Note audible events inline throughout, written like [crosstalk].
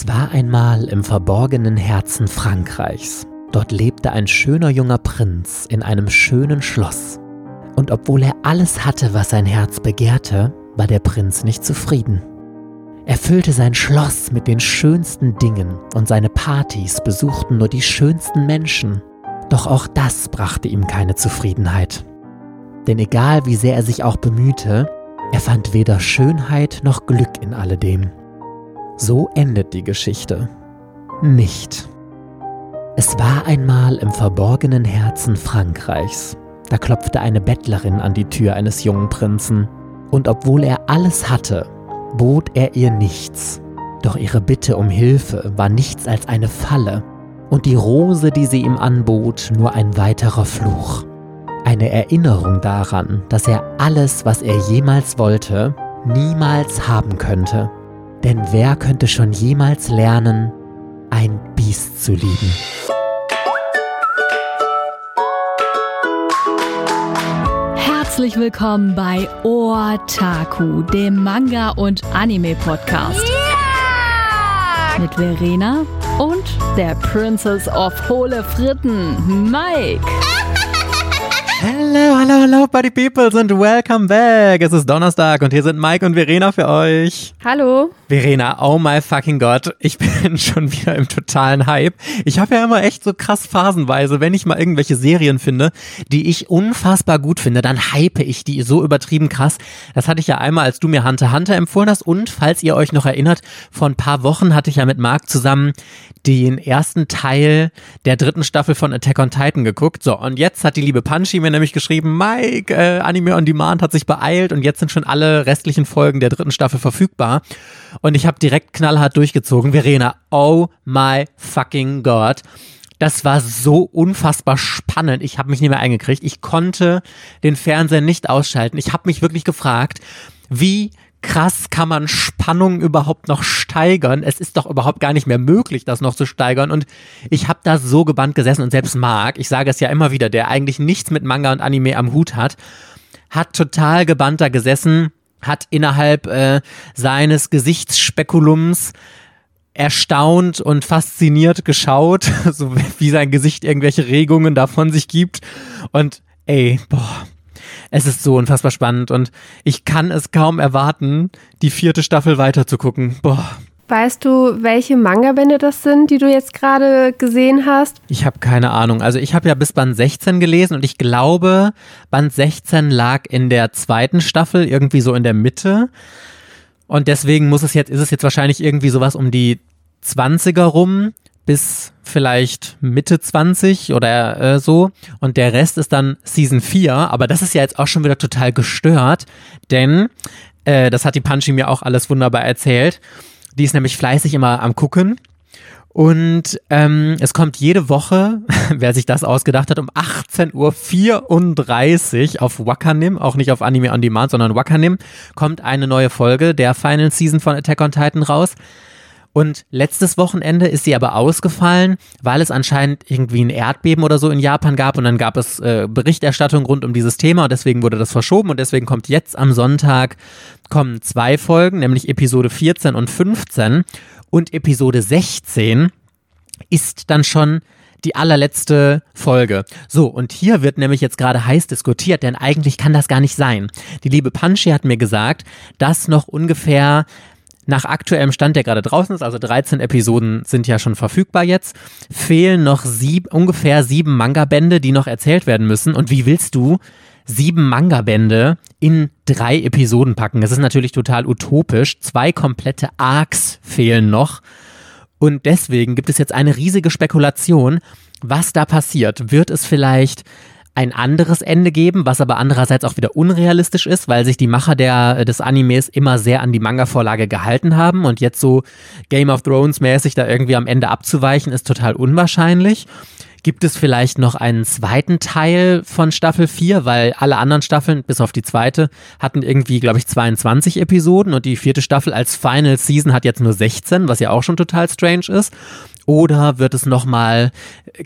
Es war einmal im verborgenen Herzen Frankreichs. Dort lebte ein schöner junger Prinz in einem schönen Schloss. Und obwohl er alles hatte, was sein Herz begehrte, war der Prinz nicht zufrieden. Er füllte sein Schloss mit den schönsten Dingen und seine Partys besuchten nur die schönsten Menschen. Doch auch das brachte ihm keine Zufriedenheit. Denn egal wie sehr er sich auch bemühte, er fand weder Schönheit noch Glück in alledem. So endet die Geschichte. Nicht. Es war einmal im verborgenen Herzen Frankreichs. Da klopfte eine Bettlerin an die Tür eines jungen Prinzen. Und obwohl er alles hatte, bot er ihr nichts. Doch ihre Bitte um Hilfe war nichts als eine Falle und die Rose, die sie ihm anbot, nur ein weiterer Fluch. Eine Erinnerung daran, dass er alles, was er jemals wollte, niemals haben könnte. Denn wer könnte schon jemals lernen, ein Biest zu lieben? Herzlich willkommen bei Otaku, dem Manga- und Anime-Podcast. Yeah! Mit Verena und der Princess of Hohle Fritten, Mike. Hello, hallo, hallo, Party Peoples und welcome back. Es ist Donnerstag und hier sind Mike und Verena für euch. Hallo. Verena, oh my fucking God, ich [laughs] bin schon wieder im totalen Hype. Ich habe ja immer echt so krass phasenweise, wenn ich mal irgendwelche Serien finde, die ich unfassbar gut finde, dann hype ich die so übertrieben krass. Das hatte ich ja einmal, als du mir Hunter Hunter empfohlen hast und falls ihr euch noch erinnert, vor ein paar Wochen hatte ich ja mit Marc zusammen den ersten Teil der dritten Staffel von Attack on Titan geguckt. So, und jetzt hat die liebe Punchy mir nämlich geschrieben, Mike, äh, Anime on Demand hat sich beeilt und jetzt sind schon alle restlichen Folgen der dritten Staffel verfügbar. Und ich habe direkt knallhart durchgezogen. Verena, oh my fucking God. Das war so unfassbar spannend. Ich habe mich nicht mehr eingekriegt. Ich konnte den Fernseher nicht ausschalten. Ich habe mich wirklich gefragt, wie krass kann man Spannung überhaupt noch steigern? Es ist doch überhaupt gar nicht mehr möglich, das noch zu steigern. Und ich habe da so gebannt gesessen und selbst Marc, ich sage es ja immer wieder, der eigentlich nichts mit Manga und Anime am Hut hat, hat total gebannt da gesessen, hat innerhalb äh, seines Gesichtsspekulums erstaunt und fasziniert geschaut, [laughs] so wie sein Gesicht irgendwelche Regungen davon sich gibt. Und ey, boah, es ist so unfassbar spannend und ich kann es kaum erwarten, die vierte Staffel weiterzugucken. Boah. Weißt du, welche Manga-Bände das sind, die du jetzt gerade gesehen hast? Ich habe keine Ahnung. Also ich habe ja bis Band 16 gelesen und ich glaube, Band 16 lag in der zweiten Staffel, irgendwie so in der Mitte. Und deswegen muss es jetzt, ist es jetzt wahrscheinlich irgendwie sowas um die 20er rum bis vielleicht Mitte 20 oder äh, so. Und der Rest ist dann Season 4. Aber das ist ja jetzt auch schon wieder total gestört, denn äh, das hat die Punchy mir auch alles wunderbar erzählt. Die ist nämlich fleißig immer am Gucken. Und ähm, es kommt jede Woche, [laughs] wer sich das ausgedacht hat, um 18.34 Uhr auf Wakanim, auch nicht auf Anime on Demand, sondern Wakanim, kommt eine neue Folge der Final Season von Attack on Titan raus. Und letztes Wochenende ist sie aber ausgefallen, weil es anscheinend irgendwie ein Erdbeben oder so in Japan gab und dann gab es äh, Berichterstattung rund um dieses Thema und deswegen wurde das verschoben und deswegen kommt jetzt am Sonntag kommen zwei Folgen, nämlich Episode 14 und 15 und Episode 16 ist dann schon die allerletzte Folge. So, und hier wird nämlich jetzt gerade heiß diskutiert, denn eigentlich kann das gar nicht sein. Die liebe Punchy hat mir gesagt, dass noch ungefähr nach aktuellem Stand, der gerade draußen ist, also 13 Episoden sind ja schon verfügbar jetzt, fehlen noch sieb, ungefähr sieben Manga-Bände, die noch erzählt werden müssen. Und wie willst du sieben Manga-Bände in drei Episoden packen? Das ist natürlich total utopisch. Zwei komplette Arcs fehlen noch. Und deswegen gibt es jetzt eine riesige Spekulation, was da passiert. Wird es vielleicht ein anderes Ende geben, was aber andererseits auch wieder unrealistisch ist, weil sich die Macher der, äh, des Animes immer sehr an die Manga-Vorlage gehalten haben und jetzt so Game of Thrones mäßig da irgendwie am Ende abzuweichen, ist total unwahrscheinlich. Gibt es vielleicht noch einen zweiten Teil von Staffel 4, weil alle anderen Staffeln, bis auf die zweite, hatten irgendwie, glaube ich, 22 Episoden und die vierte Staffel als Final Season hat jetzt nur 16, was ja auch schon total strange ist. Oder wird es nochmal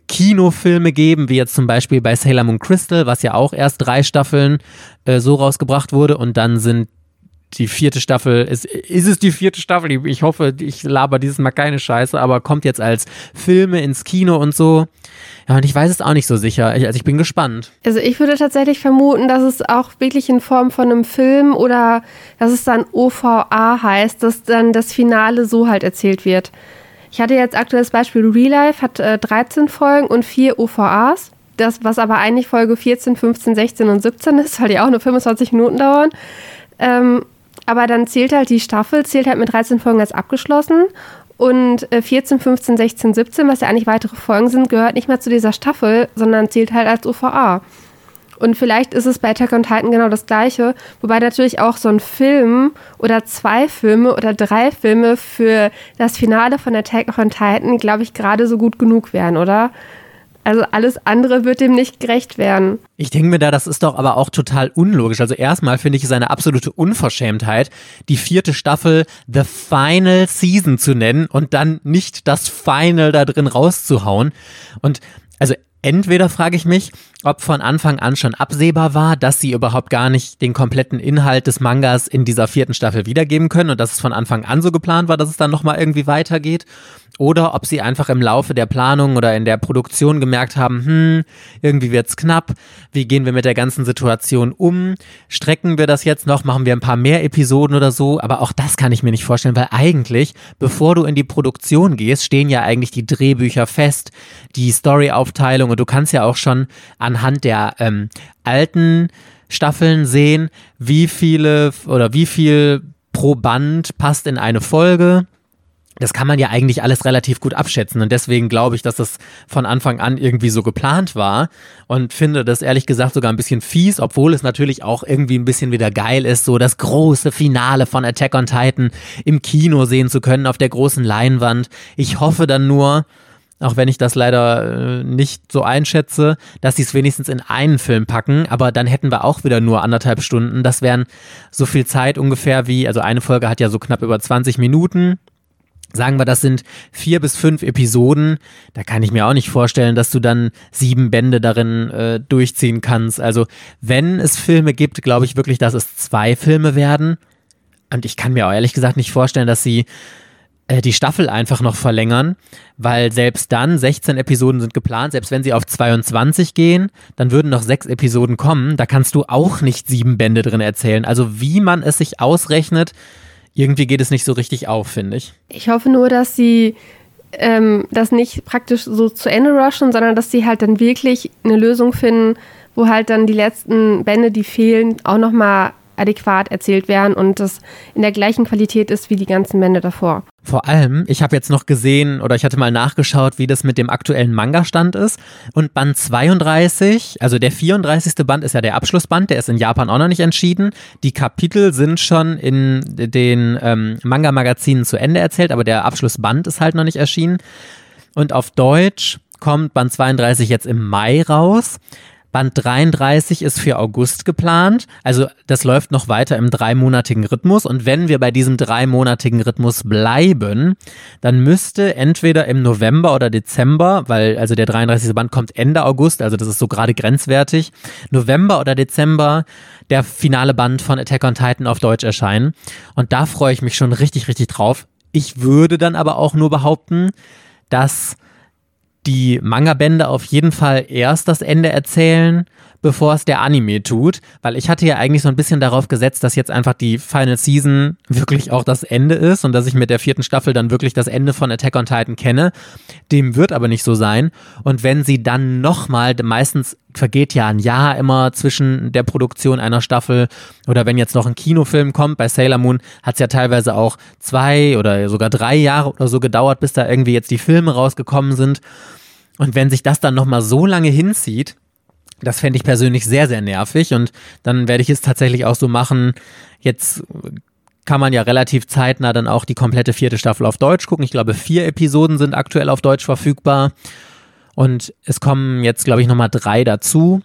Kinofilme geben, wie jetzt zum Beispiel bei Sailor Moon Crystal, was ja auch erst drei Staffeln äh, so rausgebracht wurde und dann sind die vierte Staffel, ist, ist es die vierte Staffel? Ich hoffe, ich laber dieses Mal keine Scheiße, aber kommt jetzt als Filme ins Kino und so. Ja, und ich weiß es auch nicht so sicher. Also ich bin gespannt. Also ich würde tatsächlich vermuten, dass es auch wirklich in Form von einem Film oder dass es dann OVA heißt, dass dann das Finale so halt erzählt wird. Ich hatte jetzt aktuelles Beispiel Real Life, hat äh, 13 Folgen und vier OVAs. Das, was aber eigentlich Folge 14, 15, 16 und 17 ist, [laughs] weil die auch nur 25 Minuten dauern. Ähm, aber dann zählt halt die Staffel, zählt halt mit 13 Folgen als abgeschlossen. Und 14, 15, 16, 17, was ja eigentlich weitere Folgen sind, gehört nicht mehr zu dieser Staffel, sondern zählt halt als OVA. Und vielleicht ist es bei Attack on Titan genau das Gleiche, wobei natürlich auch so ein Film oder zwei Filme oder drei Filme für das Finale von Attack on Titan, glaube ich, gerade so gut genug wären, oder? Also alles andere wird dem nicht gerecht werden. Ich denke mir da, das ist doch aber auch total unlogisch. Also erstmal finde ich es eine absolute Unverschämtheit, die vierte Staffel The Final Season zu nennen und dann nicht das Final da drin rauszuhauen. Und also entweder frage ich mich, ob von Anfang an schon absehbar war, dass sie überhaupt gar nicht den kompletten Inhalt des Mangas in dieser vierten Staffel wiedergeben können und dass es von Anfang an so geplant war, dass es dann nochmal irgendwie weitergeht. Oder ob sie einfach im Laufe der Planung oder in der Produktion gemerkt haben, hm, irgendwie wird's knapp, wie gehen wir mit der ganzen Situation um, strecken wir das jetzt noch, machen wir ein paar mehr Episoden oder so, aber auch das kann ich mir nicht vorstellen, weil eigentlich, bevor du in die Produktion gehst, stehen ja eigentlich die Drehbücher fest, die Storyaufteilung und du kannst ja auch schon anhand der ähm, alten Staffeln sehen, wie viele oder wie viel pro Band passt in eine Folge das kann man ja eigentlich alles relativ gut abschätzen und deswegen glaube ich, dass das von Anfang an irgendwie so geplant war und finde das ehrlich gesagt sogar ein bisschen fies, obwohl es natürlich auch irgendwie ein bisschen wieder geil ist, so das große Finale von Attack on Titan im Kino sehen zu können auf der großen Leinwand. Ich hoffe dann nur, auch wenn ich das leider äh, nicht so einschätze, dass sie es wenigstens in einen Film packen, aber dann hätten wir auch wieder nur anderthalb Stunden. Das wären so viel Zeit ungefähr wie, also eine Folge hat ja so knapp über 20 Minuten, Sagen wir, das sind vier bis fünf Episoden. Da kann ich mir auch nicht vorstellen, dass du dann sieben Bände darin äh, durchziehen kannst. Also, wenn es Filme gibt, glaube ich wirklich, dass es zwei Filme werden. Und ich kann mir auch ehrlich gesagt nicht vorstellen, dass sie die Staffel einfach noch verlängern, weil selbst dann 16 Episoden sind geplant. Selbst wenn sie auf 22 gehen, dann würden noch sechs Episoden kommen. Da kannst du auch nicht sieben Bände drin erzählen. Also, wie man es sich ausrechnet, irgendwie geht es nicht so richtig auf, finde ich. Ich hoffe nur, dass sie ähm, das nicht praktisch so zu Ende rushen, sondern dass sie halt dann wirklich eine Lösung finden, wo halt dann die letzten Bände, die fehlen, auch nochmal adäquat erzählt werden und das in der gleichen Qualität ist wie die ganzen Bände davor. Vor allem, ich habe jetzt noch gesehen oder ich hatte mal nachgeschaut, wie das mit dem aktuellen Manga-Stand ist. Und Band 32, also der 34. Band ist ja der Abschlussband, der ist in Japan auch noch nicht entschieden. Die Kapitel sind schon in den ähm, Manga-Magazinen zu Ende erzählt, aber der Abschlussband ist halt noch nicht erschienen. Und auf Deutsch kommt Band 32 jetzt im Mai raus. Band 33 ist für August geplant. Also das läuft noch weiter im dreimonatigen Rhythmus. Und wenn wir bei diesem dreimonatigen Rhythmus bleiben, dann müsste entweder im November oder Dezember, weil also der 33. Band kommt Ende August, also das ist so gerade grenzwertig, November oder Dezember der finale Band von Attack on Titan auf Deutsch erscheinen. Und da freue ich mich schon richtig, richtig drauf. Ich würde dann aber auch nur behaupten, dass die Manga-Bände auf jeden Fall erst das Ende erzählen, bevor es der Anime tut, weil ich hatte ja eigentlich so ein bisschen darauf gesetzt, dass jetzt einfach die Final Season wirklich auch das Ende ist und dass ich mit der vierten Staffel dann wirklich das Ende von Attack on Titan kenne. Dem wird aber nicht so sein. Und wenn sie dann nochmal, meistens vergeht ja ein Jahr immer zwischen der Produktion einer Staffel oder wenn jetzt noch ein Kinofilm kommt, bei Sailor Moon hat es ja teilweise auch zwei oder sogar drei Jahre oder so gedauert, bis da irgendwie jetzt die Filme rausgekommen sind. Und wenn sich das dann nochmal so lange hinzieht, das fände ich persönlich sehr, sehr nervig und dann werde ich es tatsächlich auch so machen. Jetzt kann man ja relativ zeitnah dann auch die komplette vierte Staffel auf Deutsch gucken. Ich glaube, vier Episoden sind aktuell auf Deutsch verfügbar. Und es kommen jetzt, glaube ich, nochmal drei dazu.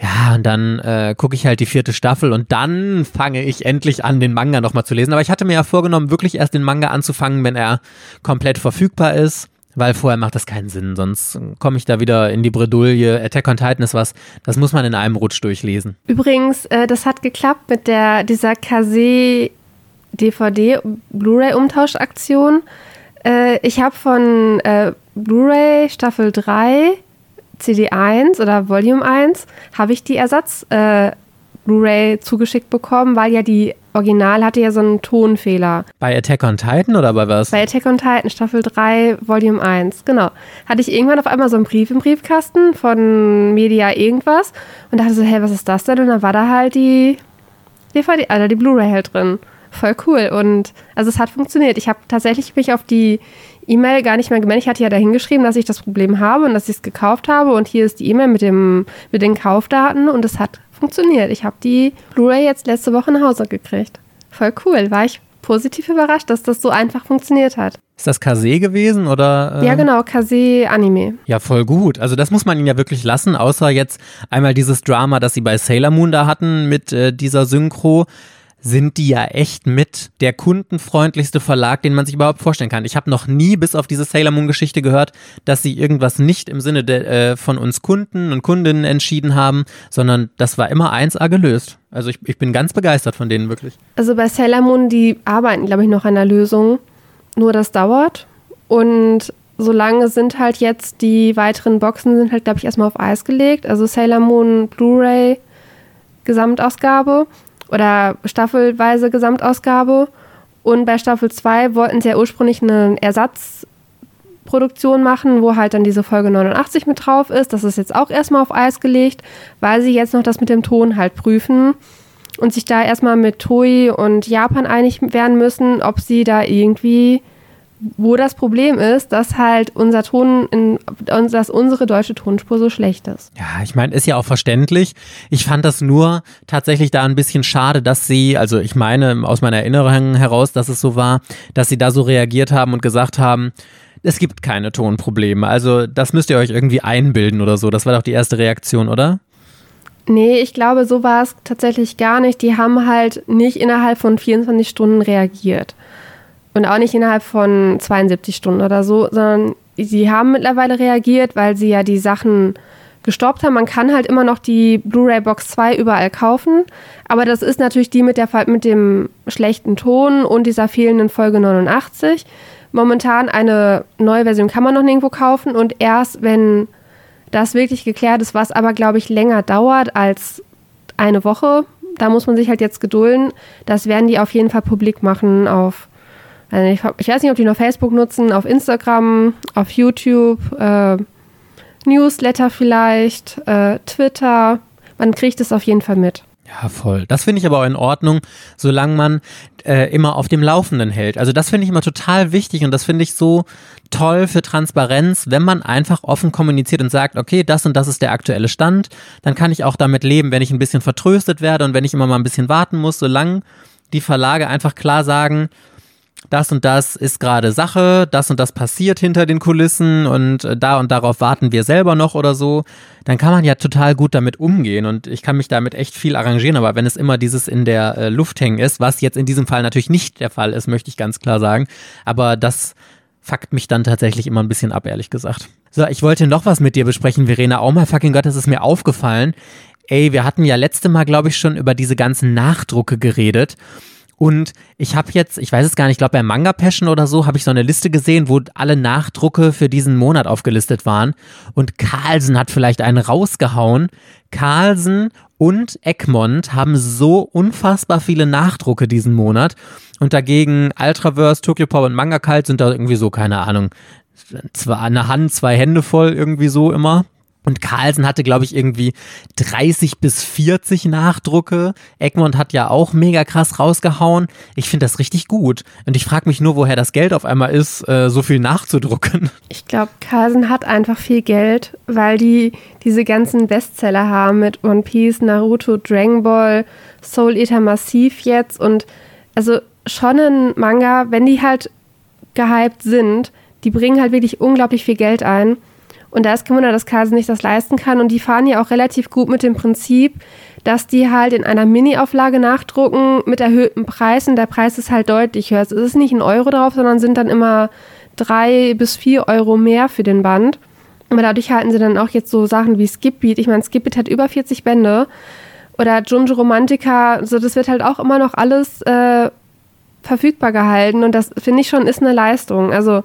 Ja, und dann äh, gucke ich halt die vierte Staffel und dann fange ich endlich an, den Manga nochmal zu lesen. Aber ich hatte mir ja vorgenommen, wirklich erst den Manga anzufangen, wenn er komplett verfügbar ist weil vorher macht das keinen Sinn, sonst komme ich da wieder in die Bredouille. Attack on Titan ist was, das muss man in einem Rutsch durchlesen. Übrigens, äh, das hat geklappt mit der, dieser Kase DVD-Blu-ray-Umtauschaktion. Äh, ich habe von äh, Blu-ray Staffel 3, CD 1 oder Volume 1, habe ich die Ersatz äh, Blu-ray zugeschickt bekommen, weil ja die Original hatte ja so einen Tonfehler. Bei Attack on Titan oder bei was? Bei Attack on Titan, Staffel 3, Volume 1, genau. Hatte ich irgendwann auf einmal so einen Brief im Briefkasten von Media irgendwas und dachte so, hey, was ist das denn? Und dann war da halt die DVD, also die Blu-ray halt drin. Voll cool. Und also es hat funktioniert. Ich habe tatsächlich mich auf die E-Mail gar nicht mehr gemeldet. Ich hatte ja dahin geschrieben, dass ich das Problem habe und dass ich es gekauft habe. Und hier ist die E-Mail mit, mit den Kaufdaten und es hat funktioniert. Ich habe die Blu-ray jetzt letzte Woche nach Hause gekriegt. Voll cool. War ich positiv überrascht, dass das so einfach funktioniert hat. Ist das Kase gewesen oder? Äh? Ja, genau, Kase Anime. Ja, voll gut. Also das muss man ihnen ja wirklich lassen, außer jetzt einmal dieses Drama, das sie bei Sailor Moon da hatten mit äh, dieser Synchro sind die ja echt mit der kundenfreundlichste Verlag, den man sich überhaupt vorstellen kann. Ich habe noch nie bis auf diese Sailor Moon Geschichte gehört, dass sie irgendwas nicht im Sinne de, äh, von uns Kunden und Kundinnen entschieden haben, sondern das war immer 1A gelöst. Also ich, ich bin ganz begeistert von denen wirklich. Also bei Sailor Moon, die arbeiten, glaube ich, noch an der Lösung. Nur das dauert. Und solange sind halt jetzt die weiteren Boxen sind halt, glaube ich, erstmal auf Eis gelegt. Also Sailor Moon Blu-ray Gesamtausgabe oder staffelweise Gesamtausgabe. Und bei Staffel 2 wollten sie ja ursprünglich eine Ersatzproduktion machen, wo halt dann diese Folge 89 mit drauf ist. Das ist jetzt auch erstmal auf Eis gelegt, weil sie jetzt noch das mit dem Ton halt prüfen und sich da erstmal mit Toei und Japan einig werden müssen, ob sie da irgendwie wo das Problem ist, dass halt unser Ton, in, dass unsere deutsche Tonspur so schlecht ist. Ja, ich meine, ist ja auch verständlich. Ich fand das nur tatsächlich da ein bisschen schade, dass sie, also ich meine aus meiner Erinnerung heraus, dass es so war, dass sie da so reagiert haben und gesagt haben, es gibt keine Tonprobleme. Also das müsst ihr euch irgendwie einbilden oder so. Das war doch die erste Reaktion, oder? Nee, ich glaube, so war es tatsächlich gar nicht. Die haben halt nicht innerhalb von 24 Stunden reagiert. Und auch nicht innerhalb von 72 Stunden oder so, sondern sie haben mittlerweile reagiert, weil sie ja die Sachen gestoppt haben. Man kann halt immer noch die Blu-ray Box 2 überall kaufen, aber das ist natürlich die mit, der, mit dem schlechten Ton und dieser fehlenden Folge 89. Momentan eine neue Version kann man noch nirgendwo kaufen und erst wenn das wirklich geklärt ist, was aber glaube ich länger dauert als eine Woche, da muss man sich halt jetzt gedulden. Das werden die auf jeden Fall publik machen auf also ich, ich, weiß nicht, ob die noch Facebook nutzen, auf Instagram, auf YouTube, äh, Newsletter vielleicht, äh, Twitter. Man kriegt es auf jeden Fall mit. Ja, voll. Das finde ich aber auch in Ordnung, solange man äh, immer auf dem Laufenden hält. Also das finde ich immer total wichtig und das finde ich so toll für Transparenz, wenn man einfach offen kommuniziert und sagt, okay, das und das ist der aktuelle Stand, dann kann ich auch damit leben, wenn ich ein bisschen vertröstet werde und wenn ich immer mal ein bisschen warten muss, solange die Verlage einfach klar sagen, das und das ist gerade Sache, das und das passiert hinter den Kulissen und äh, da und darauf warten wir selber noch oder so, dann kann man ja total gut damit umgehen und ich kann mich damit echt viel arrangieren, aber wenn es immer dieses in der äh, Luft hängen ist, was jetzt in diesem Fall natürlich nicht der Fall ist, möchte ich ganz klar sagen, aber das fuckt mich dann tatsächlich immer ein bisschen ab, ehrlich gesagt. So, ich wollte noch was mit dir besprechen, Verena. Oh mein fucking Gott, das ist mir aufgefallen. Ey, wir hatten ja letzte Mal, glaube ich, schon über diese ganzen Nachdrucke geredet. Und ich habe jetzt, ich weiß es gar nicht, ich glaube bei Manga Passion oder so, habe ich so eine Liste gesehen, wo alle Nachdrucke für diesen Monat aufgelistet waren. Und Carlsen hat vielleicht einen rausgehauen. Carlsen und Egmont haben so unfassbar viele Nachdrucke diesen Monat. Und dagegen Ultraverse, Tokyo Pop und Manga Kalt sind da irgendwie so, keine Ahnung, zwar eine Hand, zwei Hände voll irgendwie so immer. Und Carlsen hatte, glaube ich, irgendwie 30 bis 40 Nachdrucke. Egmont hat ja auch mega krass rausgehauen. Ich finde das richtig gut. Und ich frage mich nur, woher das Geld auf einmal ist, äh, so viel nachzudrucken. Ich glaube, Carlsen hat einfach viel Geld, weil die diese ganzen Bestseller haben mit One Piece, Naruto, Dragon Ball, Soul Eater Massiv jetzt. Und also schon ein Manga, wenn die halt gehypt sind, die bringen halt wirklich unglaublich viel Geld ein. Und da ist kein Wunder, dass Carlsen nicht das leisten kann. Und die fahren ja auch relativ gut mit dem Prinzip, dass die halt in einer Mini-Auflage nachdrucken mit erhöhtem Preis. Und der Preis ist halt deutlich höher. Es ist nicht ein Euro drauf, sondern sind dann immer drei bis vier Euro mehr für den Band. Aber dadurch halten sie dann auch jetzt so Sachen wie Skipbeat. Ich meine, Skipbeat hat über 40 Bände. Oder Junjo Romantica. Also das wird halt auch immer noch alles äh, verfügbar gehalten und das finde ich schon ist eine Leistung. Also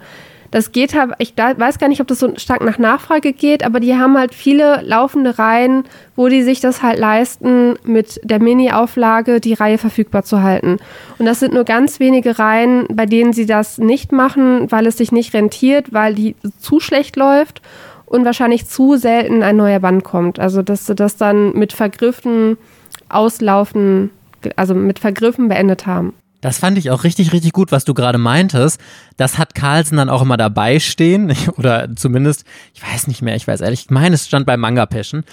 das geht halt, ich weiß gar nicht, ob das so stark nach Nachfrage geht, aber die haben halt viele laufende Reihen, wo die sich das halt leisten, mit der Mini-Auflage die Reihe verfügbar zu halten. Und das sind nur ganz wenige Reihen, bei denen sie das nicht machen, weil es sich nicht rentiert, weil die zu schlecht läuft und wahrscheinlich zu selten ein neuer Band kommt. Also dass sie das dann mit Vergriffen auslaufen, also mit Vergriffen beendet haben. Das fand ich auch richtig, richtig gut, was du gerade meintest. Das hat Carlsen dann auch immer dabei stehen, [laughs] oder zumindest, ich weiß nicht mehr, ich weiß ehrlich, ich meine, es stand bei Manga Passion,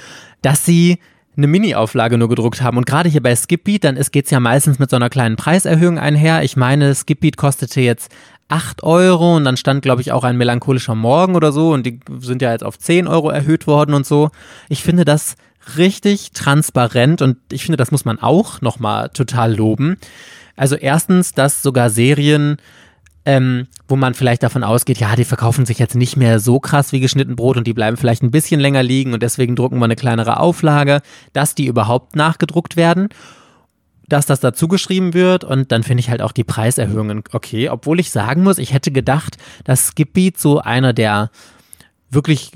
dass sie eine Mini-Auflage nur gedruckt haben. Und gerade hier bei Skipbeat, dann geht es ja meistens mit so einer kleinen Preiserhöhung einher. Ich meine, Skipbeat kostete jetzt 8 Euro und dann stand, glaube ich, auch ein melancholischer Morgen oder so und die sind ja jetzt auf 10 Euro erhöht worden und so. Ich finde das richtig transparent und ich finde, das muss man auch nochmal total loben. Also erstens, dass sogar Serien, ähm, wo man vielleicht davon ausgeht, ja, die verkaufen sich jetzt nicht mehr so krass wie geschnitten Brot und die bleiben vielleicht ein bisschen länger liegen und deswegen drucken wir eine kleinere Auflage, dass die überhaupt nachgedruckt werden dass das dazu geschrieben wird und dann finde ich halt auch die Preiserhöhungen okay, obwohl ich sagen muss, ich hätte gedacht, dass Skipbeat so einer der wirklich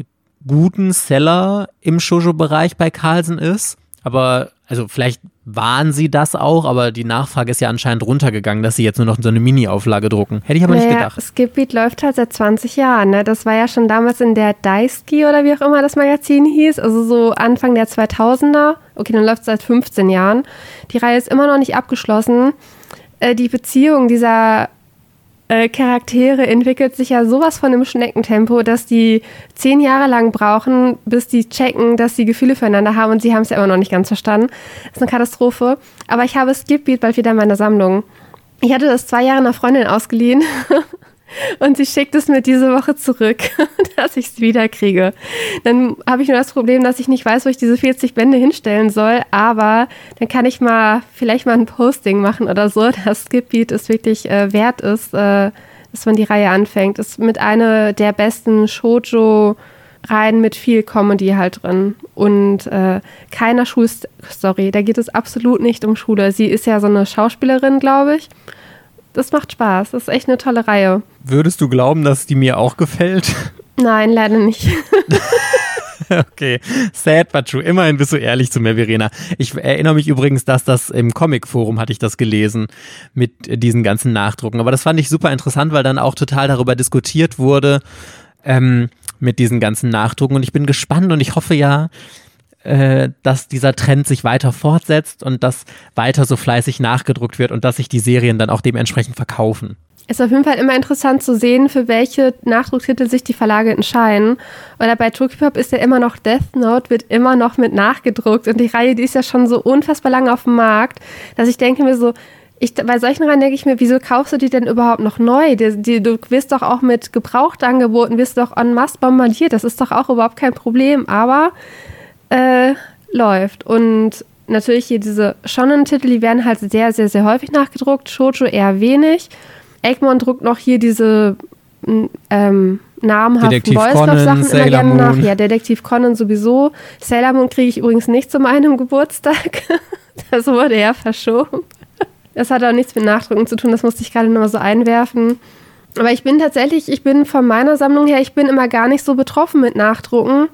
guten Seller im Shoujo-Bereich bei Carlsen ist, aber also vielleicht waren sie das auch, aber die Nachfrage ist ja anscheinend runtergegangen, dass sie jetzt nur noch so eine Mini-Auflage drucken. Hätte ich aber naja, nicht gedacht. Skipbeat läuft halt seit 20 Jahren. Ne? Das war ja schon damals in der Daisuke oder wie auch immer das Magazin hieß, also so Anfang der 2000er. Okay, dann läuft es seit 15 Jahren. Die Reihe ist immer noch nicht abgeschlossen. Äh, die Beziehung dieser äh, Charaktere entwickelt sich ja sowas von im Schneckentempo, dass die zehn Jahre lang brauchen, bis die checken, dass sie Gefühle füreinander haben und sie haben es ja immer noch nicht ganz verstanden. Das ist eine Katastrophe. Aber ich habe Skipbeat bald wieder in meiner Sammlung. Ich hatte das zwei Jahre einer Freundin ausgeliehen [laughs] und sie schickt es mir diese Woche zurück, [laughs] dass ich es wieder kriege. Dann habe ich nur das Problem, dass ich nicht weiß, wo ich diese 40 Bände hinstellen soll, aber dann kann ich mal vielleicht mal ein Posting machen oder so, [laughs] dass Skipbeat es wirklich äh, wert ist, äh, dass man die Reihe anfängt. Ist mit einer der besten Shoujo Reihen mit viel Comedy halt drin und äh, keiner Schulstory. Da geht es absolut nicht um Schule. Sie ist ja so eine Schauspielerin, glaube ich das macht Spaß. Das ist echt eine tolle Reihe. Würdest du glauben, dass die mir auch gefällt? [laughs] Nein, leider nicht. [laughs] okay, sad but true. Immerhin bist du ehrlich zu mir, Verena. Ich erinnere mich übrigens, dass das im Comic-Forum hatte ich das gelesen mit diesen ganzen Nachdrucken. Aber das fand ich super interessant, weil dann auch total darüber diskutiert wurde ähm, mit diesen ganzen Nachdrucken. Und ich bin gespannt und ich hoffe ja, äh, dass dieser Trend sich weiter fortsetzt und dass weiter so fleißig nachgedruckt wird und dass sich die Serien dann auch dementsprechend verkaufen. Ist auf jeden Fall immer interessant zu sehen, für welche Nachdrucktitel sich die Verlage entscheiden. Oder bei Tokyopop ist ja immer noch Death Note, wird immer noch mit nachgedruckt. Und die Reihe, die ist ja schon so unfassbar lange auf dem Markt, dass ich denke mir so, ich, bei solchen Reihen denke ich mir, wieso kaufst du die denn überhaupt noch neu? Die, die, du wirst doch auch mit Gebrauchtangeboten, wirst doch en masse bombardiert. Das ist doch auch überhaupt kein Problem. Aber äh, läuft. Und natürlich hier diese Shonen-Titel, die werden halt sehr, sehr, sehr häufig nachgedruckt. Shoujo eher wenig. Egmont druckt noch hier diese ähm, namhaften Boys Sachen immer gerne nach. Ja, Detektiv Conan sowieso. Sailor Moon kriege ich übrigens nicht zu meinem [laughs] Geburtstag. das wurde ja verschoben. Das hat auch nichts mit Nachdrucken zu tun, das musste ich gerade nochmal so einwerfen. Aber ich bin tatsächlich, ich bin von meiner Sammlung her, ich bin immer gar nicht so betroffen mit Nachdrucken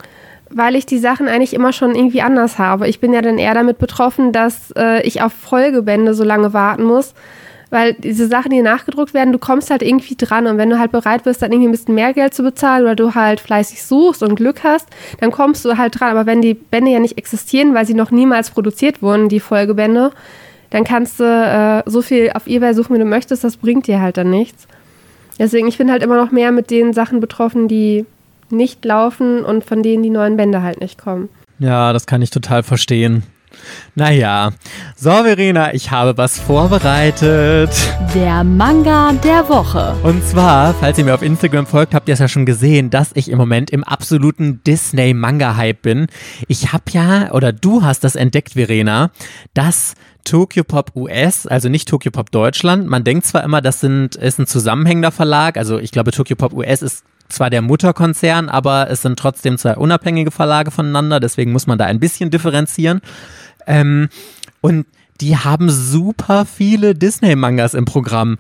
weil ich die Sachen eigentlich immer schon irgendwie anders habe. Ich bin ja dann eher damit betroffen, dass äh, ich auf Folgebände so lange warten muss, weil diese Sachen, die nachgedruckt werden, du kommst halt irgendwie dran und wenn du halt bereit bist, dann irgendwie ein bisschen mehr Geld zu bezahlen oder du halt fleißig suchst und Glück hast, dann kommst du halt dran. Aber wenn die Bände ja nicht existieren, weil sie noch niemals produziert wurden, die Folgebände, dann kannst du äh, so viel auf Ebay suchen, wie du möchtest, das bringt dir halt dann nichts. Deswegen, ich bin halt immer noch mehr mit den Sachen betroffen, die nicht laufen und von denen die neuen Bände halt nicht kommen. Ja, das kann ich total verstehen. Naja, so Verena, ich habe was vorbereitet. Der Manga der Woche. Und zwar, falls ihr mir auf Instagram folgt, habt ihr es ja schon gesehen, dass ich im Moment im absoluten Disney-Manga-Hype bin. Ich habe ja, oder du hast das entdeckt, Verena, dass Tokyo Pop US, also nicht Tokyo Pop Deutschland. Man denkt zwar immer, das sind, ist ein zusammenhängender Verlag, also ich glaube, Tokyo Pop US ist zwar der Mutterkonzern, aber es sind trotzdem zwei unabhängige Verlage voneinander, deswegen muss man da ein bisschen differenzieren. Ähm, und die haben super viele Disney-Mangas im Programm.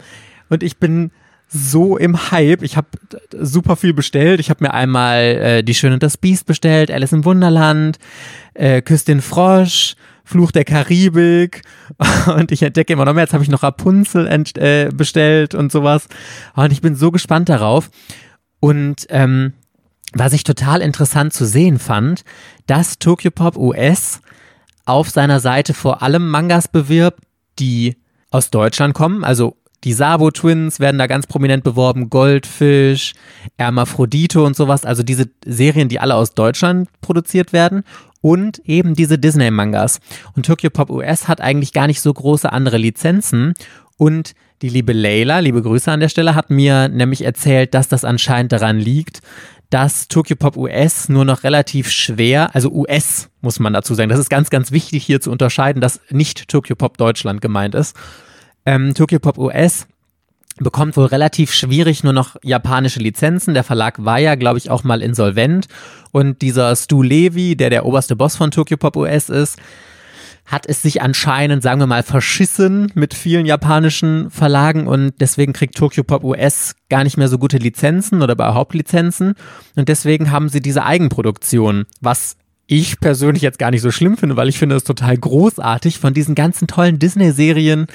Und ich bin so im Hype. Ich habe super viel bestellt. Ich habe mir einmal äh, Die Schöne und das Biest bestellt, Alice im Wunderland, äh, Küss den Frosch, Fluch der Karibik [laughs] und ich entdecke immer noch mehr. Jetzt habe ich noch Rapunzel äh, bestellt und sowas. Und ich bin so gespannt darauf. Und ähm, was ich total interessant zu sehen fand, dass Tokyo Pop US auf seiner Seite vor allem Mangas bewirbt, die aus Deutschland kommen. Also die Sabo Twins werden da ganz prominent beworben, Goldfish, Hermaphrodite und sowas. Also diese Serien, die alle aus Deutschland produziert werden und eben diese Disney-Mangas. Und Tokyo Pop US hat eigentlich gar nicht so große andere Lizenzen und die liebe Leila, liebe Grüße an der Stelle, hat mir nämlich erzählt, dass das anscheinend daran liegt, dass Tokyo Pop US nur noch relativ schwer, also US muss man dazu sagen, das ist ganz, ganz wichtig hier zu unterscheiden, dass nicht Tokyo Pop Deutschland gemeint ist. Ähm, Tokyo Pop US bekommt wohl relativ schwierig nur noch japanische Lizenzen. Der Verlag war ja, glaube ich, auch mal insolvent. Und dieser Stu Levy, der der oberste Boss von Tokyo Pop US ist, hat es sich anscheinend, sagen wir mal, verschissen mit vielen japanischen Verlagen und deswegen kriegt Tokyo Pop US gar nicht mehr so gute Lizenzen oder überhaupt Lizenzen und deswegen haben sie diese Eigenproduktion, was ich persönlich jetzt gar nicht so schlimm finde, weil ich finde es total großartig, von diesen ganzen tollen Disney-Serien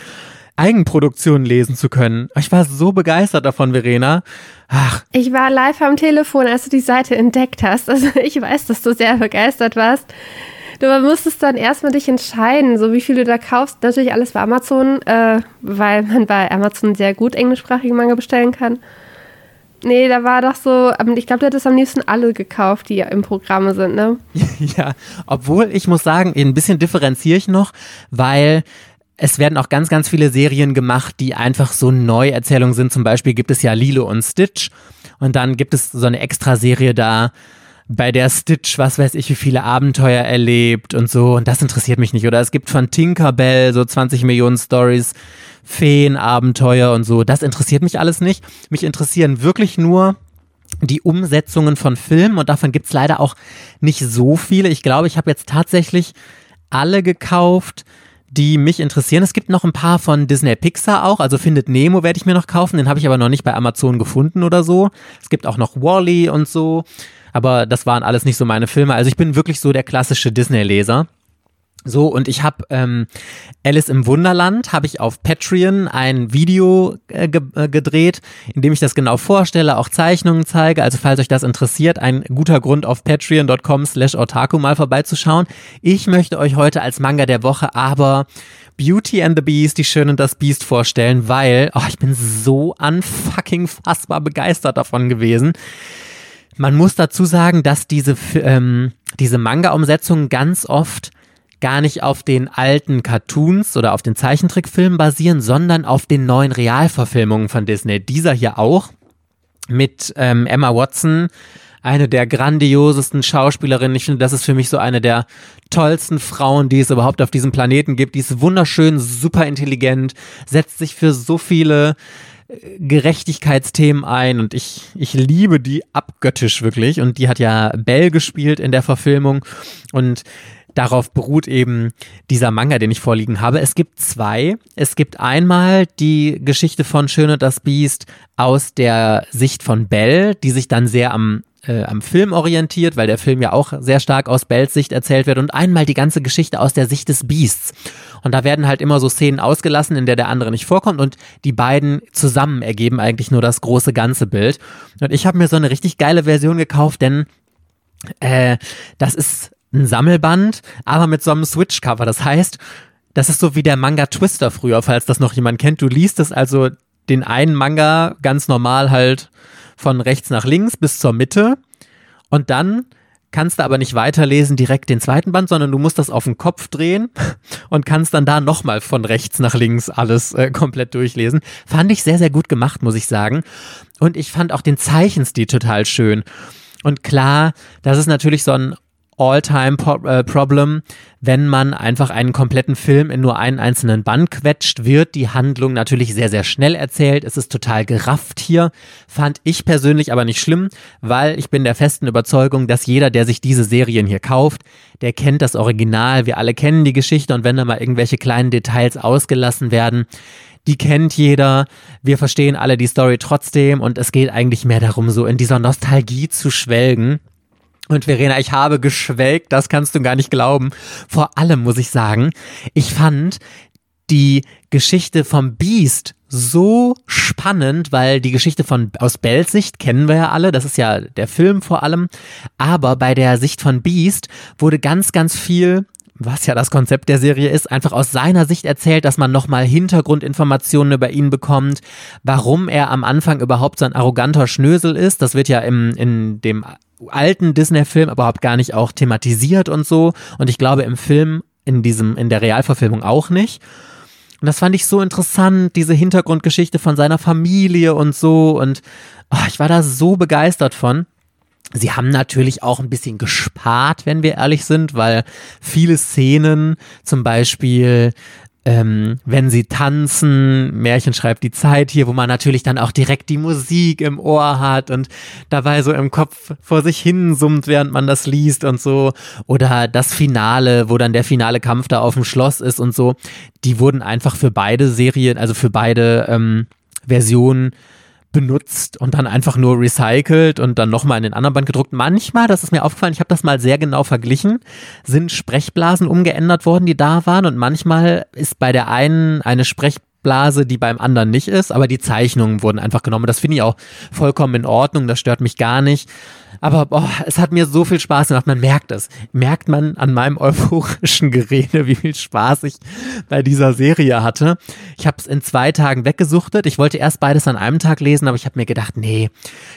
Eigenproduktionen lesen zu können. Ich war so begeistert davon, Verena. Ach. Ich war live am Telefon, als du die Seite entdeckt hast. Also [laughs] ich weiß, dass du sehr begeistert warst. Du musstest dann erstmal dich entscheiden, so wie viel du da kaufst. Natürlich alles bei Amazon, äh, weil man bei Amazon sehr gut englischsprachige Manga bestellen kann. Nee, da war doch so, ich glaube, du hättest am liebsten alle gekauft, die im Programm sind, ne? [laughs] ja, obwohl ich muss sagen, ein bisschen differenziere ich noch, weil es werden auch ganz, ganz viele Serien gemacht, die einfach so Neuerzählungen sind. Zum Beispiel gibt es ja Lilo und Stitch und dann gibt es so eine Extra-Serie da, bei der Stitch, was weiß ich, wie viele Abenteuer erlebt und so. Und das interessiert mich nicht. Oder es gibt von Tinkerbell so 20 Millionen Stories, Feenabenteuer und so. Das interessiert mich alles nicht. Mich interessieren wirklich nur die Umsetzungen von Filmen und davon gibt es leider auch nicht so viele. Ich glaube, ich habe jetzt tatsächlich alle gekauft, die mich interessieren. Es gibt noch ein paar von Disney Pixar auch, also Findet Nemo werde ich mir noch kaufen, den habe ich aber noch nicht bei Amazon gefunden oder so. Es gibt auch noch Wally -E und so, aber das waren alles nicht so meine Filme. Also ich bin wirklich so der klassische Disney-Leser. So, und ich habe ähm, Alice im Wunderland, habe ich auf Patreon ein Video äh, ge äh, gedreht, in dem ich das genau vorstelle, auch Zeichnungen zeige. Also falls euch das interessiert, ein guter Grund auf patreon.com slash otaku mal vorbeizuschauen. Ich möchte euch heute als Manga der Woche aber Beauty and the Beast, die Schön und das Beast vorstellen, weil oh, ich bin so unfucking fassbar begeistert davon gewesen. Man muss dazu sagen, dass diese, ähm, diese Manga-Umsetzungen ganz oft gar nicht auf den alten Cartoons oder auf den Zeichentrickfilmen basieren, sondern auf den neuen Realverfilmungen von Disney. Dieser hier auch mit ähm, Emma Watson, eine der grandiosesten Schauspielerinnen. Ich finde, das ist für mich so eine der tollsten Frauen, die es überhaupt auf diesem Planeten gibt. Die ist wunderschön, super intelligent, setzt sich für so viele äh, Gerechtigkeitsthemen ein und ich, ich liebe die abgöttisch wirklich und die hat ja Belle gespielt in der Verfilmung und darauf beruht eben dieser Manga, den ich vorliegen habe. Es gibt zwei. Es gibt einmal die Geschichte von Schöne das Biest aus der Sicht von Belle, die sich dann sehr am äh, am Film orientiert, weil der Film ja auch sehr stark aus Bells Sicht erzählt wird und einmal die ganze Geschichte aus der Sicht des Biests. Und da werden halt immer so Szenen ausgelassen, in der der andere nicht vorkommt und die beiden zusammen ergeben eigentlich nur das große ganze Bild. Und ich habe mir so eine richtig geile Version gekauft, denn äh, das ist ein Sammelband, aber mit so einem Switch-Cover. Das heißt, das ist so wie der Manga Twister früher, falls das noch jemand kennt. Du liest es also den einen Manga ganz normal halt von rechts nach links bis zur Mitte und dann kannst du aber nicht weiterlesen direkt den zweiten Band, sondern du musst das auf den Kopf drehen [laughs] und kannst dann da nochmal von rechts nach links alles äh, komplett durchlesen. Fand ich sehr, sehr gut gemacht, muss ich sagen. Und ich fand auch den Zeichenstil total schön. Und klar, das ist natürlich so ein All-Time-Problem, wenn man einfach einen kompletten Film in nur einen einzelnen Band quetscht, wird die Handlung natürlich sehr, sehr schnell erzählt. Es ist total gerafft hier. Fand ich persönlich aber nicht schlimm, weil ich bin der festen Überzeugung, dass jeder, der sich diese Serien hier kauft, der kennt das Original. Wir alle kennen die Geschichte und wenn da mal irgendwelche kleinen Details ausgelassen werden, die kennt jeder, wir verstehen alle die Story trotzdem und es geht eigentlich mehr darum, so in dieser Nostalgie zu schwelgen. Und Verena, ich habe geschwelgt, das kannst du gar nicht glauben. Vor allem muss ich sagen, ich fand die Geschichte vom Beast so spannend, weil die Geschichte von aus Bells Sicht kennen wir ja alle, das ist ja der Film vor allem, aber bei der Sicht von Beast wurde ganz ganz viel was ja das Konzept der Serie ist, einfach aus seiner Sicht erzählt, dass man nochmal Hintergrundinformationen über ihn bekommt, warum er am Anfang überhaupt so ein arroganter Schnösel ist. Das wird ja im, in dem alten Disney-Film überhaupt gar nicht auch thematisiert und so. Und ich glaube im Film, in diesem, in der Realverfilmung auch nicht. Und das fand ich so interessant, diese Hintergrundgeschichte von seiner Familie und so. Und oh, ich war da so begeistert von. Sie haben natürlich auch ein bisschen gespart, wenn wir ehrlich sind, weil viele Szenen, zum Beispiel ähm, wenn sie tanzen, Märchen schreibt die Zeit hier, wo man natürlich dann auch direkt die Musik im Ohr hat und dabei so im Kopf vor sich hin summt, während man das liest und so. Oder das Finale, wo dann der finale Kampf da auf dem Schloss ist und so. Die wurden einfach für beide Serien, also für beide ähm, Versionen benutzt und dann einfach nur recycelt und dann nochmal in den anderen Band gedruckt. Manchmal, das ist mir aufgefallen, ich habe das mal sehr genau verglichen, sind Sprechblasen umgeändert worden, die da waren und manchmal ist bei der einen eine Sprechblase, die beim anderen nicht ist, aber die Zeichnungen wurden einfach genommen. Das finde ich auch vollkommen in Ordnung, das stört mich gar nicht. Aber boah, es hat mir so viel Spaß gemacht. Man merkt es. Merkt man an meinem [laughs] euphorischen Gerede, wie viel Spaß ich bei dieser Serie hatte. Ich habe es in zwei Tagen weggesuchtet. Ich wollte erst beides an einem Tag lesen, aber ich habe mir gedacht, nee,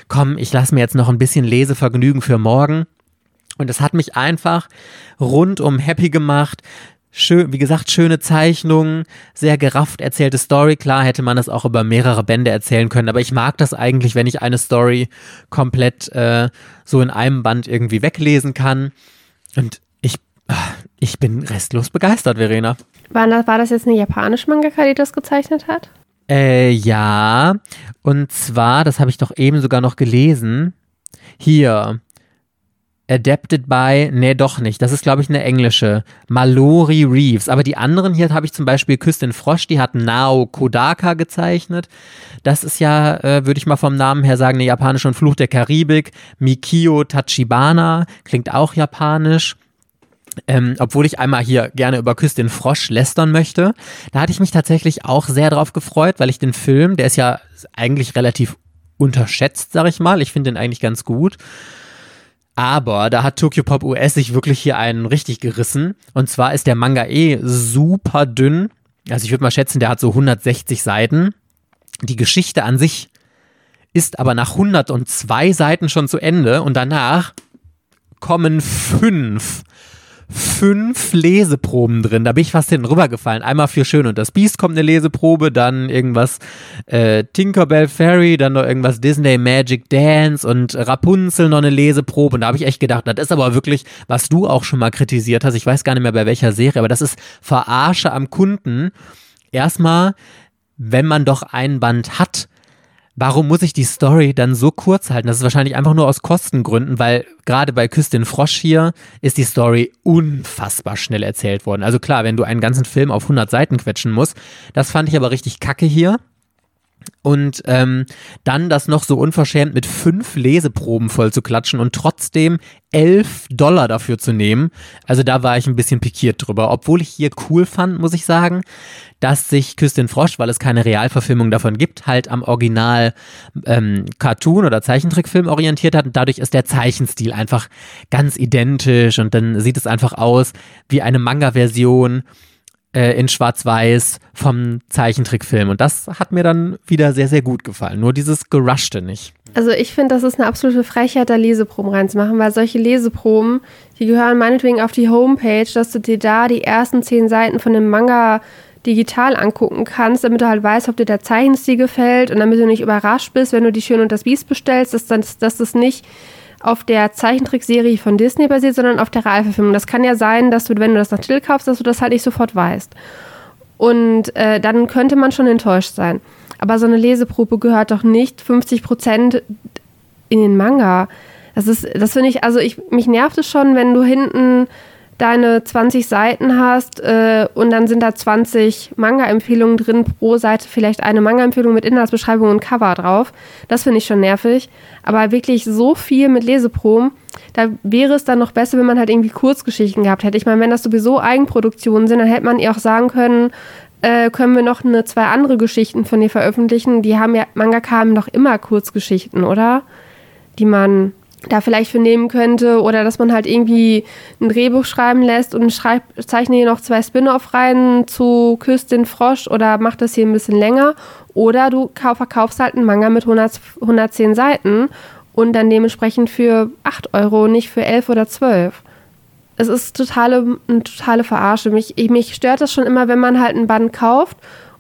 komm, ich lasse mir jetzt noch ein bisschen Lesevergnügen für morgen. Und es hat mich einfach rundum happy gemacht schön, wie gesagt, schöne Zeichnungen, sehr gerafft erzählte Story. Klar hätte man das auch über mehrere Bände erzählen können, aber ich mag das eigentlich, wenn ich eine Story komplett äh, so in einem Band irgendwie weglesen kann. Und ich, ah, ich bin restlos begeistert, Verena. War das, war das jetzt eine japanische Mangaka, die das gezeichnet hat? Äh, ja. Und zwar, das habe ich doch eben sogar noch gelesen. Hier, Adapted by, nee, doch nicht. Das ist, glaube ich, eine englische. Mallory Reeves. Aber die anderen hier habe ich zum Beispiel Küstin Frosch, die hat Nao Kodaka gezeichnet. Das ist ja, äh, würde ich mal vom Namen her sagen, eine japanische und Fluch der Karibik. Mikio Tachibana, klingt auch japanisch. Ähm, obwohl ich einmal hier gerne über Küstin Frosch lästern möchte. Da hatte ich mich tatsächlich auch sehr drauf gefreut, weil ich den Film, der ist ja eigentlich relativ unterschätzt, sag ich mal. Ich finde den eigentlich ganz gut. Aber da hat Tokyo Pop US sich wirklich hier einen richtig gerissen. Und zwar ist der Manga eh super dünn. Also ich würde mal schätzen, der hat so 160 Seiten. Die Geschichte an sich ist aber nach 102 Seiten schon zu Ende und danach kommen fünf fünf Leseproben drin. Da bin ich fast hinten rübergefallen. Einmal für Schön und das Biest kommt eine Leseprobe, dann irgendwas äh, Tinkerbell Fairy, dann noch irgendwas Disney Magic Dance und Rapunzel noch eine Leseprobe. Und da habe ich echt gedacht, das ist aber wirklich, was du auch schon mal kritisiert hast. Ich weiß gar nicht mehr bei welcher Serie, aber das ist Verarsche am Kunden. Erstmal, wenn man doch ein Band hat, warum muss ich die Story dann so kurz halten? Das ist wahrscheinlich einfach nur aus Kostengründen, weil gerade bei Küstin Frosch hier ist die Story unfassbar schnell erzählt worden. Also klar, wenn du einen ganzen Film auf 100 Seiten quetschen musst, das fand ich aber richtig kacke hier. Und ähm, dann das noch so unverschämt mit fünf Leseproben voll zu klatschen und trotzdem elf Dollar dafür zu nehmen. Also da war ich ein bisschen pikiert drüber. Obwohl ich hier cool fand, muss ich sagen, dass sich Küstin Frosch, weil es keine Realverfilmung davon gibt, halt am Original ähm, Cartoon oder Zeichentrickfilm orientiert hat. Und dadurch ist der Zeichenstil einfach ganz identisch und dann sieht es einfach aus wie eine Manga-Version äh, in Schwarz-Weiß vom Zeichentrickfilm. Und das hat mir dann wieder sehr, sehr gut gefallen. Nur dieses Gerushte nicht. Also ich finde, das ist eine absolute Frechheit, da Leseproben reinzumachen, weil solche Leseproben, die gehören meinetwegen auf die Homepage, dass du dir da die ersten zehn Seiten von dem Manga digital angucken kannst, damit du halt weißt, ob dir der Zeichenstil gefällt und damit du nicht überrascht bist, wenn du die Schön und das Biest bestellst, dass, dass, dass das nicht auf der Zeichentrickserie von Disney basiert, sondern auf der Realverfilmung. Das kann ja sein, dass du, wenn du das nach Titel kaufst, dass du das halt nicht sofort weißt. Und äh, dann könnte man schon enttäuscht sein. Aber so eine Leseprobe gehört doch nicht 50 Prozent in den Manga. Das ist, das finde ich, also ich, mich nervt es schon, wenn du hinten deine 20 Seiten hast äh, und dann sind da 20 Manga-Empfehlungen drin, pro Seite vielleicht eine Manga-Empfehlung mit Inhaltsbeschreibung und Cover drauf. Das finde ich schon nervig. Aber wirklich so viel mit Leseproben, da wäre es dann noch besser, wenn man halt irgendwie Kurzgeschichten gehabt hätte. Ich meine, wenn das sowieso Eigenproduktionen sind, dann hätte man ihr auch sagen können, äh, können wir noch eine, zwei andere Geschichten von dir veröffentlichen. Die haben ja, Mangaka haben doch immer Kurzgeschichten, oder? Die man da vielleicht für nehmen könnte oder dass man halt irgendwie ein Drehbuch schreiben lässt und schreib, zeichne hier noch zwei Spin-off rein zu Küss den Frosch oder macht das hier ein bisschen länger oder du verkaufst halt einen Manga mit 100, 110 Seiten und dann dementsprechend für 8 Euro, nicht für 11 oder 12. Es ist totale, eine totale Verarsche. Mich, mich stört das schon immer, wenn man halt ein Band kauft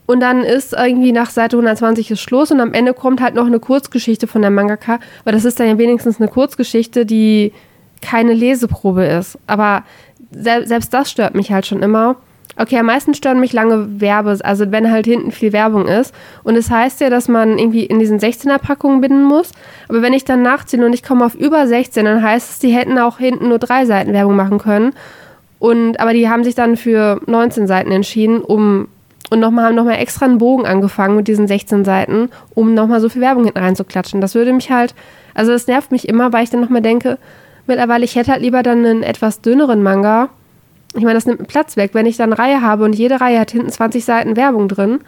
und dann ist irgendwie nach Seite 120 ist Schluss und am Ende kommt halt noch eine Kurzgeschichte von der Mangaka. Aber das ist dann ja wenigstens eine Kurzgeschichte, die keine Leseprobe ist. Aber se selbst das stört mich halt schon immer. Okay, am meisten stören mich lange Werbe, also wenn halt hinten viel Werbung ist. Und es das heißt ja, dass man irgendwie in diesen 16er-Packungen binden muss. Aber wenn ich dann nachziehe und ich komme auf über 16, dann heißt es, die hätten auch hinten nur drei Seiten Werbung machen können. Und, aber die haben sich dann für 19 Seiten entschieden, um und nochmal haben nochmal extra einen Bogen angefangen mit diesen 16 Seiten, um nochmal so viel Werbung hinten reinzuklatschen. Das würde mich halt, also das nervt mich immer, weil ich dann nochmal denke, mittlerweile, ich hätte halt lieber dann einen etwas dünneren Manga. Ich meine, das nimmt Platz weg. Wenn ich dann eine Reihe habe und jede Reihe hat hinten 20 Seiten Werbung drin,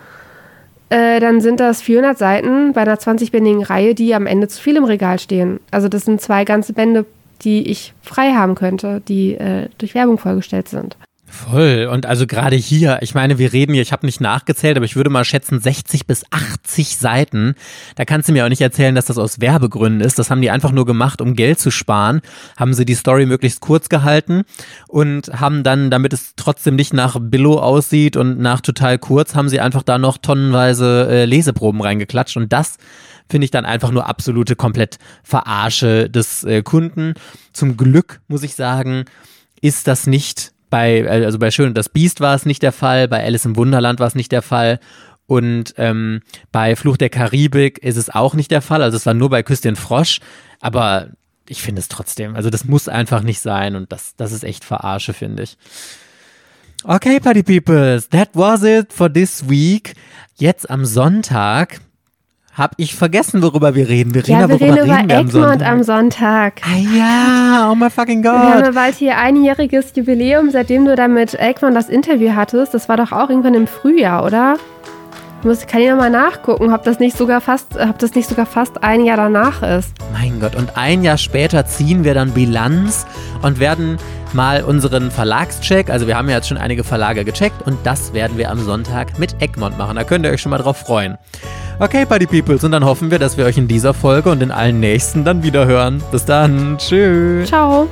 äh, dann sind das 400 Seiten bei einer 20-bändigen Reihe, die am Ende zu viel im Regal stehen. Also das sind zwei ganze Bände, die ich frei haben könnte, die äh, durch Werbung vollgestellt sind. Voll. Und also gerade hier, ich meine, wir reden hier, ich habe nicht nachgezählt, aber ich würde mal schätzen 60 bis 80 Seiten. Da kannst du mir auch nicht erzählen, dass das aus Werbegründen ist. Das haben die einfach nur gemacht, um Geld zu sparen. Haben sie die Story möglichst kurz gehalten und haben dann, damit es trotzdem nicht nach Billo aussieht und nach total kurz, haben sie einfach da noch tonnenweise äh, Leseproben reingeklatscht. Und das finde ich dann einfach nur absolute komplett Verarsche des äh, Kunden. Zum Glück, muss ich sagen, ist das nicht bei, also bei Schön und das Biest war es nicht der Fall, bei Alice im Wunderland war es nicht der Fall und ähm, bei Fluch der Karibik ist es auch nicht der Fall. Also es war nur bei Küss den Frosch, aber ich finde es trotzdem, also das muss einfach nicht sein und das, das ist echt Verarsche, finde ich. Okay, Party Peoples, that was it for this week. Jetzt am Sonntag hab ich vergessen, worüber wir reden. Wir ja, reden wir reden über reden Egmont am Sonntag. Ah ja, oh my fucking God. Wir haben bald hier einjähriges Jubiläum, seitdem du da mit Egmont das Interview hattest. Das war doch auch irgendwann im Frühjahr, oder? Ich muss, kann ich nochmal nachgucken, ob das, nicht sogar fast, ob das nicht sogar fast ein Jahr danach ist. Mein Gott, und ein Jahr später ziehen wir dann Bilanz und werden mal unseren Verlagscheck, also wir haben ja jetzt schon einige Verlage gecheckt und das werden wir am Sonntag mit Egmont machen. Da könnt ihr euch schon mal drauf freuen. Okay, Party Peoples, und dann hoffen wir, dass wir euch in dieser Folge und in allen nächsten dann wieder hören. Bis dann. Tschüss. Ciao.